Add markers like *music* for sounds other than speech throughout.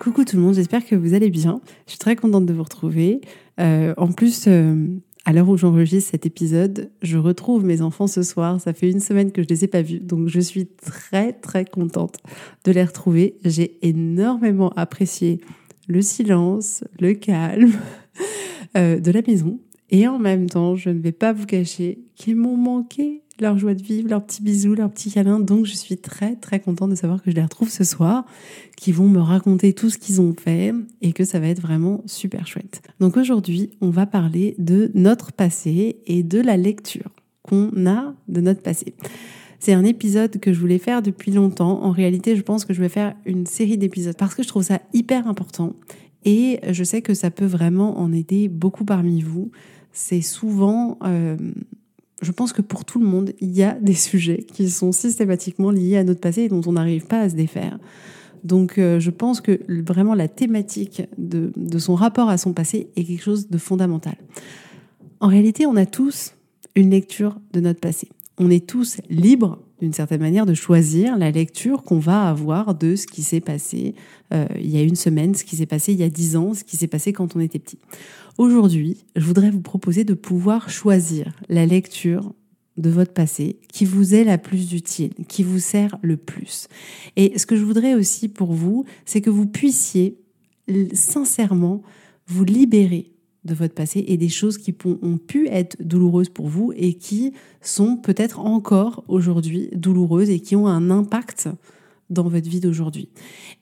Coucou tout le monde, j'espère que vous allez bien. Je suis très contente de vous retrouver. Euh, en plus, euh, à l'heure où j'enregistre cet épisode, je retrouve mes enfants ce soir. Ça fait une semaine que je ne les ai pas vus, donc je suis très très contente de les retrouver. J'ai énormément apprécié le silence, le calme *laughs* euh, de la maison. Et en même temps, je ne vais pas vous cacher qu'ils m'ont manqué leur joie de vivre, leurs petits bisous, leurs petits câlins. Donc je suis très très contente de savoir que je les retrouve ce soir, qu'ils vont me raconter tout ce qu'ils ont fait et que ça va être vraiment super chouette. Donc aujourd'hui, on va parler de notre passé et de la lecture qu'on a de notre passé. C'est un épisode que je voulais faire depuis longtemps. En réalité, je pense que je vais faire une série d'épisodes parce que je trouve ça hyper important et je sais que ça peut vraiment en aider beaucoup parmi vous. C'est souvent euh, je pense que pour tout le monde, il y a des sujets qui sont systématiquement liés à notre passé et dont on n'arrive pas à se défaire. Donc euh, je pense que vraiment la thématique de, son rapport à son passé est quelque chose de fondamental. En réalité, on a tous une lecture de notre passé. On est tous libres d'une certaine manière de choisir la lecture qu'on va avoir de ce qui s'est passé euh, il y a une semaine, ce qui s'est passé il y a dix ans, ce qui s'est passé quand on était petit. Aujourd'hui, je voudrais vous proposer de pouvoir choisir la lecture de votre passé qui vous est la plus utile, qui vous sert le plus. Et ce que je voudrais aussi pour vous, c'est que vous puissiez sincèrement vous libérer de votre passé et des choses qui ont pu être douloureuses pour vous et qui sont peut-être encore aujourd'hui douloureuses et qui ont un impact dans votre vie d'aujourd'hui.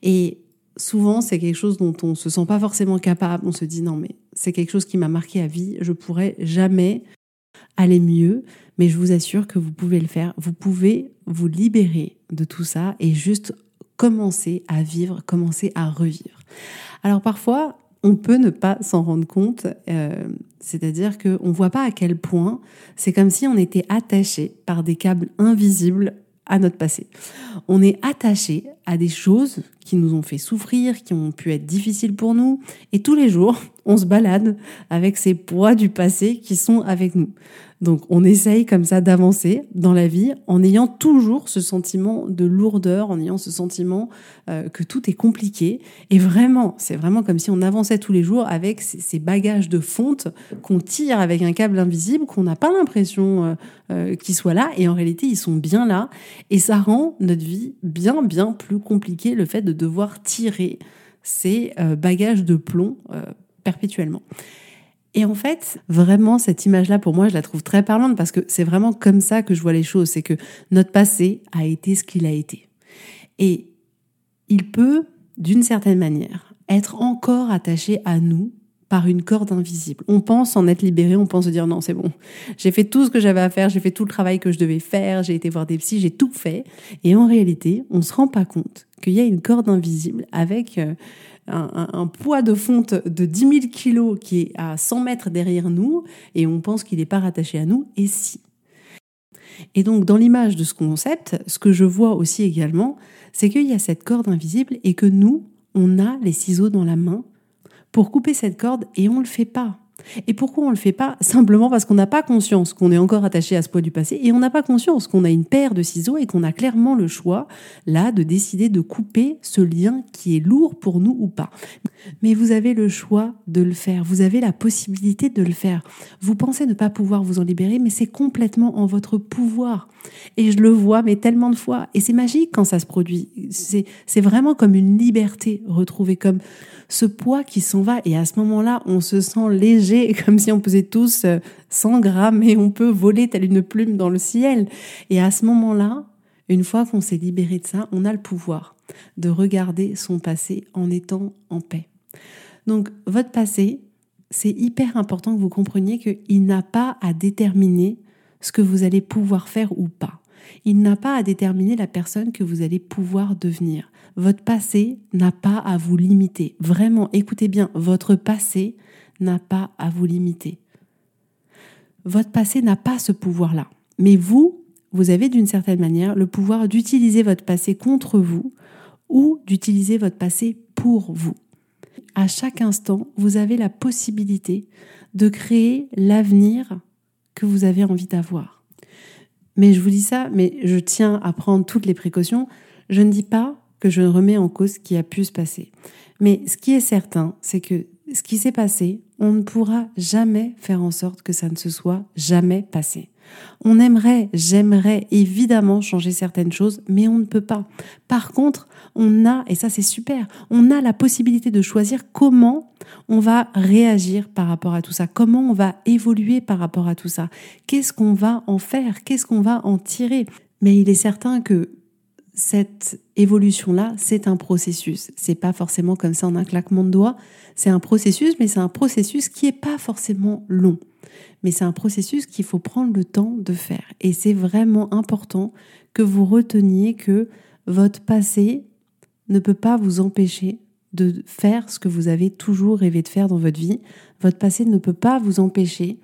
Et souvent, c'est quelque chose dont on se sent pas forcément capable. On se dit non, mais c'est quelque chose qui m'a marqué à vie. Je pourrais jamais aller mieux, mais je vous assure que vous pouvez le faire. Vous pouvez vous libérer de tout ça et juste commencer à vivre, commencer à revivre. Alors parfois, on peut ne pas s'en rendre compte, euh, c'est-à-dire qu'on ne voit pas à quel point c'est comme si on était attaché par des câbles invisibles à notre passé. On est attaché à des choses qui nous ont fait souffrir, qui ont pu être difficiles pour nous, et tous les jours, on se balade avec ces poids du passé qui sont avec nous. Donc on essaye comme ça d'avancer dans la vie en ayant toujours ce sentiment de lourdeur, en ayant ce sentiment euh, que tout est compliqué. Et vraiment, c'est vraiment comme si on avançait tous les jours avec ces, bagages de fonte qu'on tire avec un câble invisible, qu'on n'a pas l'impression euh, euh, qu'ils soient là. Et en réalité, ils sont bien là. Et ça rend notre vie bien, bien plus compliquée, le fait de devoir tirer ces bagages de plomb perpétuellement. Et en fait, vraiment, cette image-là, pour moi, je la trouve très parlante parce que c'est vraiment comme ça que je vois les choses. C'est que notre passé a été ce qu'il a été. Et il peut, d'une certaine manière, être encore attaché à nous par une corde invisible. On pense en être libéré, on pense se dire non, c'est bon. J'ai fait tout ce que j'avais à faire, j'ai fait tout le travail que je devais faire, j'ai été voir des psys, j'ai tout fait. Et en réalité, on se rend pas compte qu'il y a une corde invisible avec un, poids de fonte de 10 000 kilos qui est à 100 mètres derrière nous et on pense qu'il n'est pas rattaché à nous, et si. Et donc, dans l'image de ce concept, ce que je vois aussi également, c'est qu'il y a cette corde invisible et que nous, on a les ciseaux dans la main pour couper cette corde et on ne le fait pas. Et pourquoi on ne le fait pas Simplement parce qu'on n'a pas conscience qu'on est encore attaché à ce poids du passé et on n'a pas conscience qu'on a une paire de ciseaux et qu'on a clairement le choix là de décider de couper ce lien qui est lourd pour nous ou pas. Mais vous avez le choix de le faire, vous avez la possibilité de le faire. Vous pensez ne pas pouvoir vous en libérer, mais c'est complètement en votre pouvoir. Et je le vois, mais tellement de fois. Et c'est magique quand ça se produit. C'est vraiment comme une liberté retrouvée, comme ce poids qui s'en va. Et à ce moment-là, on se sent léger, *laughs* comme si on pesait tous 100 euh, grammes et on peut voler telle une plume dans le ciel. Et à ce moment-là, une fois qu'on s'est libéré de ça, on a le pouvoir de regarder son passé en étant en paix. Donc votre passé, c'est hyper important que vous compreniez qu'il n'a pas à déterminer ce que vous allez pouvoir faire ou pas. Il n'a pas à déterminer la personne que vous allez pouvoir devenir. Votre passé n'a pas à vous limiter. Vraiment, écoutez bien, votre passé n'a pas à vous limiter. Votre passé n'a pas ce pouvoir-là. Mais vous, vous avez d'une certaine manière le pouvoir d'utiliser votre passé contre vous ou d'utiliser votre passé pour vous. À chaque instant, vous avez la possibilité de créer l'avenir que vous avez envie d'avoir. Mais je vous dis ça, mais je tiens à prendre toutes les précautions. Je ne dis pas que je remets en cause ce qui a pu se passer. Mais ce qui est certain, c'est que ce qui s'est passé, on ne pourra jamais faire en sorte que ça ne se soit jamais passé. On aimerait, j'aimerais évidemment changer certaines choses, mais on ne peut pas. Par contre, on a, et ça c'est super, on a la possibilité de choisir comment on va réagir par rapport à tout ça, comment on va évoluer par rapport à tout ça, qu'est-ce qu'on va en faire, qu'est-ce qu'on va en tirer? Mais il est certain que cette évolution-là, c'est un processus. C'est pas forcément comme ça en un claquement de doigts. C'est un processus, mais c'est un processus qui est pas forcément long. Mais c'est un processus qu'il faut prendre le temps de faire. Et c'est vraiment important que vous reteniez que votre passé ne peut pas vous empêcher de faire ce que vous avez toujours rêvé de faire dans votre vie. Votre passé ne peut pas vous empêcher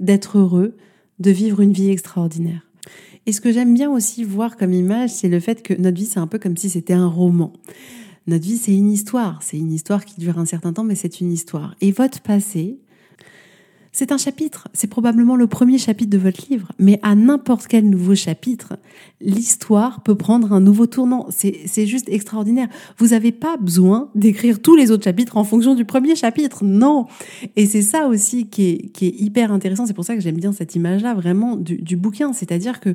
d'être heureux, de vivre une vie extraordinaire. Et ce que j'aime bien aussi voir comme image, c'est le fait que notre vie, c'est un peu comme si c'était un roman. Notre vie, c'est une histoire. C'est une histoire qui dure un certain temps, mais c'est une histoire. Et votre passé, c'est un chapitre, c'est probablement le premier chapitre de votre livre, mais à n'importe quel nouveau chapitre, l'histoire peut prendre un nouveau tournant. C'est juste extraordinaire. Vous n'avez pas besoin d'écrire tous les autres chapitres en fonction du premier chapitre, non. Et c'est ça aussi qui est, hyper intéressant. C'est pour ça que j'aime bien cette image-là, vraiment, du bouquin. C'est-à-dire que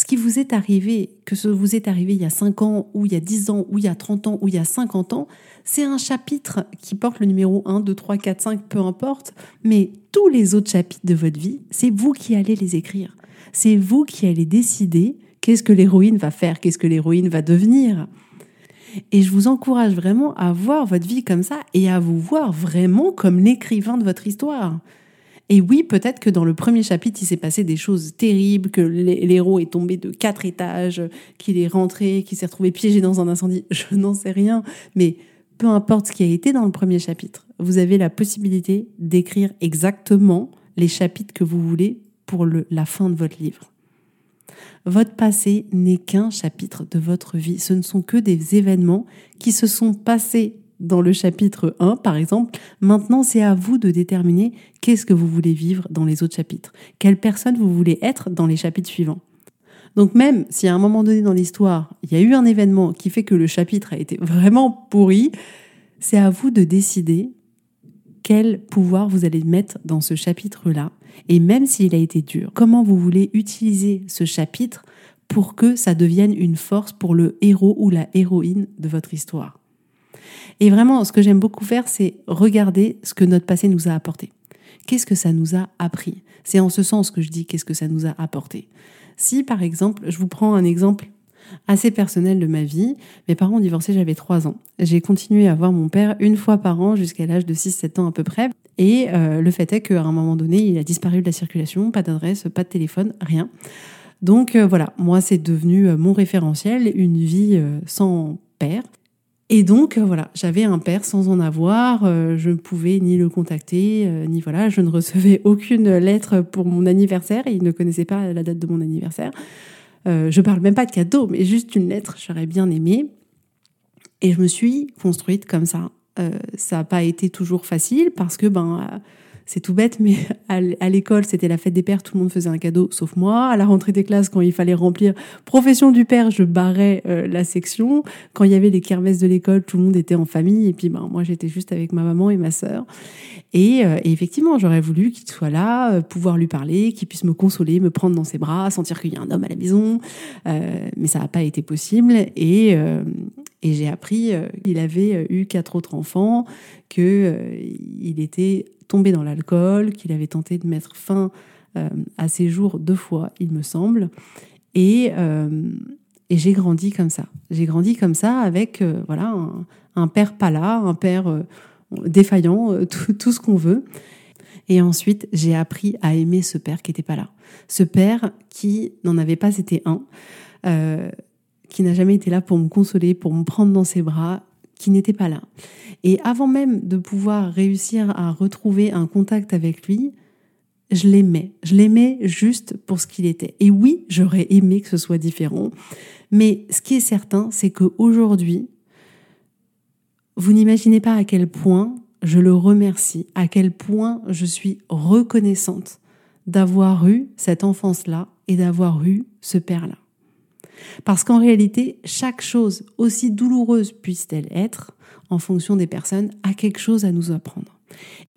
ce qui vous est arrivé, que ce vous est arrivé il y a 5 ans, ou il y a 10 ans, ou il y a 30 ans, ou il y a 50 ans, c'est un chapitre qui porte le numéro 1, 2, 3, 4, 5, peu importe, mais tous les autres chapitres de votre vie, c'est vous qui allez les écrire. C'est vous qui allez décider qu'est-ce que l'héroïne va faire, qu'est-ce que l'héroïne va devenir. Et je vous encourage vraiment à voir votre vie comme ça et à vous voir vraiment comme l'écrivain de votre histoire. Et oui, peut-être que dans le premier chapitre, il s'est passé des choses terribles, que l'héros est tombé de quatre étages, qu'il est rentré, qu'il s'est retrouvé piégé dans un incendie. *laughs* Je n'en sais rien. Mais peu importe ce qui a été dans le premier chapitre, vous avez la possibilité d'écrire exactement les chapitres que vous voulez pour la fin de votre livre. Votre passé n'est qu'un chapitre de votre vie. Ce ne sont que des événements qui se sont passés dans le chapitre 1, par exemple, maintenant c'est à vous de déterminer qu'est-ce que vous voulez vivre dans les autres chapitres, quelle personne vous voulez être dans les chapitres suivants. Donc même si à un moment donné dans l'histoire, il y a eu un événement qui fait que le chapitre a été vraiment pourri, c'est à vous de décider quel pouvoir vous allez mettre dans ce chapitre-là. Et même s'il a été dur, comment vous voulez utiliser ce chapitre pour que ça devienne une force pour le héros ou la héroïne de votre histoire. Et vraiment, ce que j'aime beaucoup faire, c'est regarder ce que notre passé nous a apporté. Qu'est-ce que ça nous a appris? C'est en ce sens que je dis qu'est-ce que ça nous a apporté. Si, par exemple, je vous prends un exemple assez personnel de ma vie. Mes parents ont divorcé, j'avais 3 ans. J'ai continué à voir mon père une fois par an jusqu'à l'âge de 6-7 ans à peu près. Et euh, le fait est qu'à un moment donné, il a disparu de la circulation, pas d'adresse, pas de téléphone, rien. Donc euh, voilà, moi c'est devenu euh, mon référentiel, une vie sans père. Et donc euh, voilà, j'avais un père sans en avoir, euh, je ne pouvais ni le contacter, euh, ni voilà, je ne recevais *laughs* aucune lettre pour mon anniversaire, il ne connaissait pas la date de mon anniversaire. je parle même pas de cadeau, mais juste une lettre, j'aurais bien aimé. Et je me suis construite comme ça. ça n'a pas été toujours facile parce que ben c'est tout bête, mais à l'école, c'était la fête des pères, tout le monde faisait un cadeau, sauf moi. À la rentrée des classes, quand il fallait remplir profession du père, je barrais euh, la section. Quand il y avait les kermesses de l'école, tout le monde était en famille, et puis ben, moi, j'étais juste avec ma maman et ma sœur. Et, euh, effectivement, j'aurais voulu qu'il soit là, euh, pouvoir lui parler, qu'il puisse me consoler, me prendre dans ses bras, sentir qu'il y a un homme à la maison. mais ça n'a pas été possible. Et, et j'ai appris qu'il avait eu quatre autres enfants, qu'il était tombé dans l'alcool, qu'il avait tenté de mettre fin euh, à ses jours deux fois, il me semble. Et, euh, et j'ai grandi comme ça. J'ai grandi comme ça avec euh, voilà un, père pas là, un père défaillant, tout, tout, ce qu'on veut. Et ensuite, j'ai appris à aimer ce père qui n'était pas là. Ce père qui n'en avait pas été un, qui n'a jamais été là pour me consoler, pour me prendre dans ses bras, qui n'était pas là. Et avant même de pouvoir réussir à retrouver un contact avec lui, je l'aimais. Je l'aimais juste pour ce qu'il était. Et oui, j'aurais aimé que ce soit différent. Mais ce qui est certain, c'est qu'aujourd'hui, vous n'imaginez pas à quel point je le remercie, à quel point je suis reconnaissante d'avoir eu cette enfance-là et d'avoir eu ce père-là. Parce qu'en réalité, chaque chose, aussi douloureuse puisse-t-elle être, en fonction des personnes, a quelque chose à nous apprendre.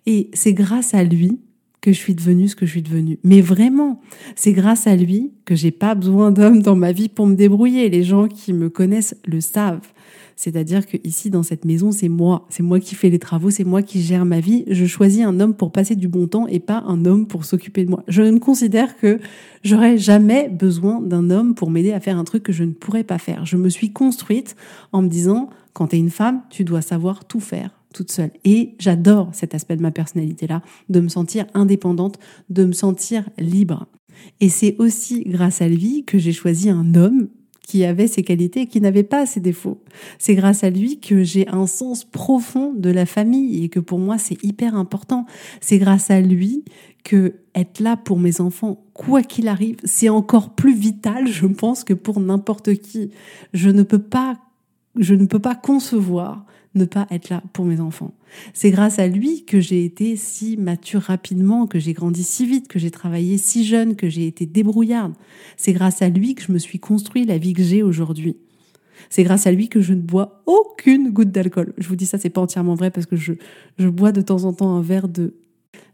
Et c'est grâce à lui que je suis devenue ce que je suis devenue. Mais vraiment, c'est grâce à lui que j'ai pas besoin d'hommes dans ma vie pour me débrouiller. Les gens qui me connaissent le savent. C'est-à-dire que ici, dans cette maison, c'est moi. C'est moi qui fais les travaux, c'est moi qui gère ma vie. Je choisis un homme pour passer du bon temps et pas un homme pour s'occuper de moi. Je ne considère que j'aurais jamais besoin d'un homme pour m'aider à faire un truc que je ne pourrais pas faire. Je me suis construite en me disant, quand tu es une femme, tu dois savoir tout faire toute seule. Et j'adore cet aspect de ma personnalité-là, de me sentir indépendante, de me sentir libre. Et c'est aussi grâce à lui que j'ai choisi un homme qui avait ses qualités et qui n'avait pas ses défauts. C'est grâce à lui que j'ai un sens profond de la famille et que pour moi c'est hyper important. C'est grâce à lui que être là pour mes enfants, quoi qu'il arrive, c'est encore plus vital, je pense, que pour n'importe qui. Je ne peux pas, je ne peux pas concevoir ne pas être là pour mes enfants. C'est grâce à lui que j'ai été si mature rapidement, que j'ai grandi si vite, que j'ai travaillé si jeune, que j'ai été débrouillarde. C'est grâce à lui que je me suis construit la vie que j'ai aujourd'hui. C'est grâce à lui que je ne bois aucune goutte d'alcool. Je vous dis ça, c'est pas entièrement vrai parce que je, je bois de temps en temps un verre de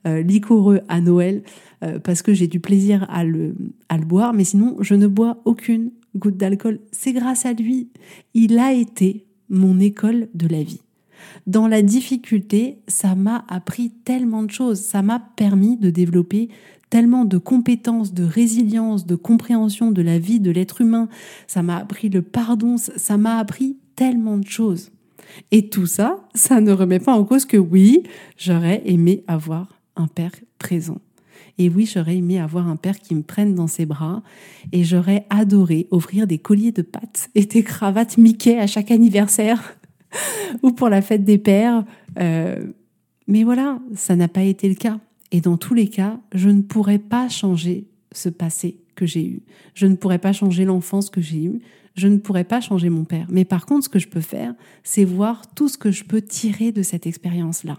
euh, à Noël euh, parce que j'ai du plaisir à le, à le boire, mais sinon je ne bois aucune goutte d'alcool. C'est grâce à lui. Il a été mon école de la vie. Dans la difficulté, ça m'a appris tellement de choses, ça m'a permis de développer tellement de compétences, de résilience, de compréhension de la vie de l'être humain, ça m'a appris le pardon, ça m'a appris tellement de choses. Et tout ça, ça ne remet pas en cause que oui, j'aurais aimé avoir un père présent. Et oui, j'aurais aimé avoir un père qui me prenne dans ses bras et j'aurais adoré offrir des colliers de pâtes et des cravates Mickey à chaque anniversaire *laughs* ou pour la fête des pères. Euh, mais voilà, ça n'a pas été le cas. Et dans tous les cas, je ne pourrais pas changer ce passé que j'ai eu. Je ne pourrais pas changer l'enfance que j'ai eue. Je ne pourrais pas changer mon père. Mais par contre, ce que je peux faire, c'est voir tout ce que je peux tirer de cette expérience-là.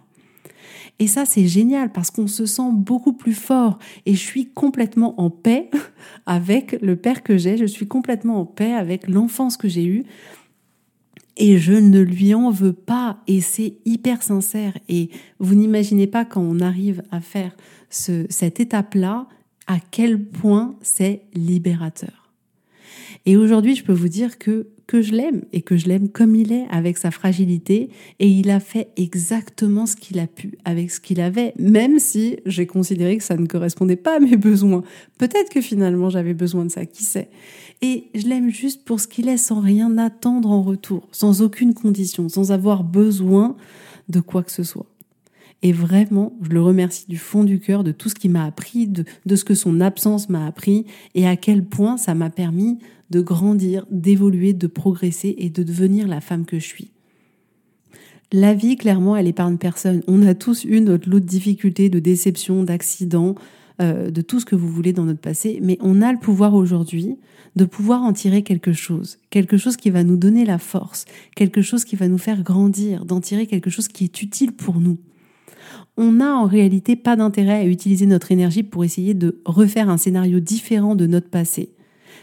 Et ça, c'est génial parce qu'on se sent beaucoup plus fort. Et je suis complètement en paix *laughs* avec le père que j'ai. Je suis complètement en paix avec l'enfance que j'ai eue. Et je ne lui en veux pas. Et c'est hyper sincère. Et vous n'imaginez pas quand on arrive à faire cette étape-là, à quel point c'est libérateur. Et aujourd'hui, je peux vous dire que que je l'aime et que je l'aime comme il est, avec sa fragilité. Et il a fait exactement ce qu'il a pu avec ce qu'il avait, même si j'ai considéré que ça ne correspondait pas à mes besoins. Peut-être que finalement j'avais besoin de ça, qui sait. Et je l'aime juste pour ce qu'il est, sans rien attendre en retour, sans aucune condition, sans avoir besoin de quoi que ce soit. Et vraiment, je le remercie du fond du cœur de tout ce qu'il m'a appris, de, ce que son absence m'a appris, et à quel point ça m'a permis de grandir, d'évoluer, de progresser et de devenir la femme que je suis. La vie, clairement, elle épargne personne. On a tous eu notre lot de difficultés, de déceptions, d'accidents, euh, de tout ce que vous voulez dans notre passé, mais on a le pouvoir aujourd'hui de pouvoir en tirer quelque chose, quelque chose qui va nous donner la force, quelque chose qui va nous faire grandir, d'en tirer quelque chose qui est utile pour nous. On n'a en réalité pas d'intérêt à utiliser notre énergie pour essayer de refaire un scénario différent de notre passé.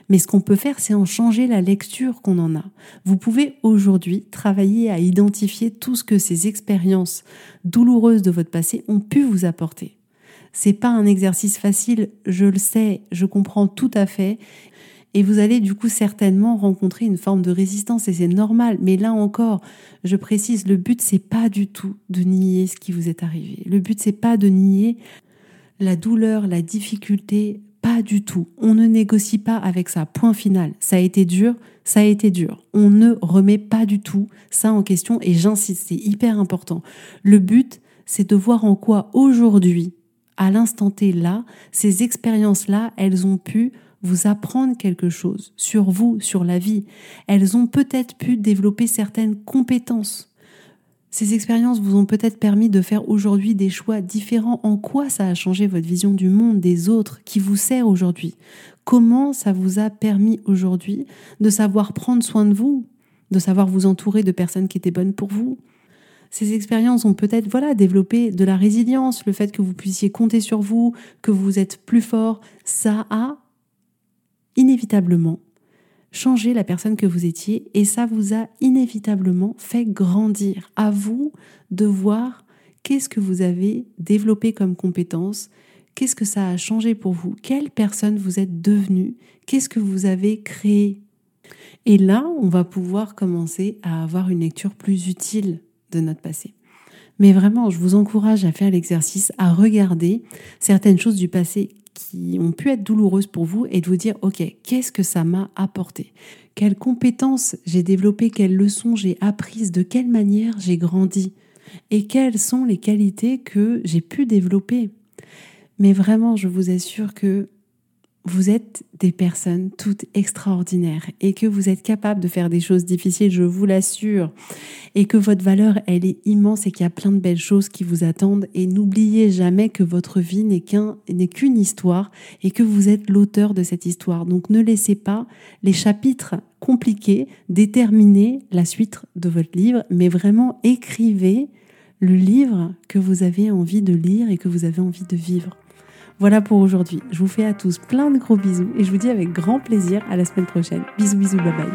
Mais ce qu'on peut faire, c'est en changer la lecture qu'on en a. Vous pouvez aujourd'hui travailler à identifier tout ce que ces expériences douloureuses de votre passé ont pu vous apporter. C'est pas un exercice facile, je le sais, je comprends tout à fait. Et vous allez du coup certainement rencontrer une forme de résistance et c'est normal. Mais là encore, je précise, le but c'est pas du tout de nier ce qui vous est arrivé. Le but c'est pas de nier la douleur, la difficulté, pas du tout. On ne négocie pas avec ça. Point final. Ça a été dur, ça a été dur. On ne remet pas du tout ça en question et j'insiste, c'est hyper important. Le but, c'est de voir en quoi aujourd'hui, à l'instant T là, ces expériences-là, elles ont pu vous apprendre quelque chose sur vous, sur la vie. Elles ont peut-être pu développer certaines compétences. Ces expériences vous ont peut-être permis de faire aujourd'hui des choix différents. En quoi ça a changé votre vision du monde, des autres, qui vous sert aujourd'hui? Comment ça vous a permis aujourd'hui de savoir prendre soin de vous, de savoir vous entourer de personnes qui étaient bonnes pour vous? Ces expériences ont peut-être voilà développé de la résilience, le fait que vous puissiez compter sur vous, que vous êtes plus fort, ça a inévitablement changé la personne que vous étiez et ça vous a inévitablement fait grandir. À vous de voir qu'est-ce que vous avez développé comme compétence, qu'est-ce que ça a changé pour vous, quelle personne vous êtes devenue, qu'est-ce que vous avez créé. Et là, on va pouvoir commencer à avoir une lecture plus utile de notre passé. Mais vraiment, je vous encourage à faire l'exercice, à regarder certaines choses du passé qui ont pu être douloureuses pour vous et de vous dire, OK, qu'est-ce que ça m'a apporté? Quelles compétences j'ai développées Quelles leçons j'ai apprises De quelle manière j'ai grandi Et quelles sont les qualités que j'ai pu développer? Mais vraiment, je vous assure que vous êtes des personnes toutes extraordinaires et que vous êtes capable de faire des choses difficiles, je vous l'assure, et que votre valeur, elle est immense et qu'il y a plein de belles choses qui vous attendent. Et n'oubliez jamais que votre vie n'est n'est qu'une histoire et que vous êtes l'auteur de cette histoire. Donc ne laissez pas les chapitres compliqués déterminer la suite de votre livre, mais vraiment écrivez le livre que vous avez envie de lire et que vous avez envie de vivre. Voilà pour aujourd'hui. Je vous fais à tous plein de gros bisous et je vous dis avec grand plaisir à la semaine prochaine. Bisous, bisous, bye bye.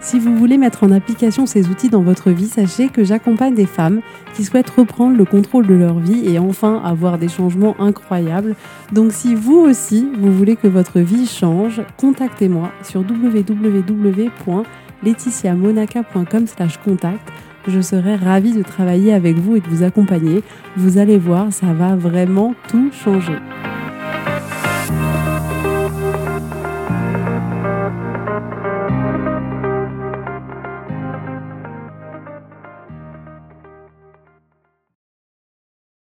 Si vous voulez mettre en application ces outils dans votre vie, sachez que j'accompagne des femmes qui souhaitent reprendre le contrôle de leur vie et enfin avoir des changements incroyables. Donc si vous aussi, vous voulez que votre vie change, contactez-moi sur www laetitiamonaca.com slash contact. Je serai ravie de travailler avec vous et de vous accompagner. Vous allez voir, ça va vraiment tout changer.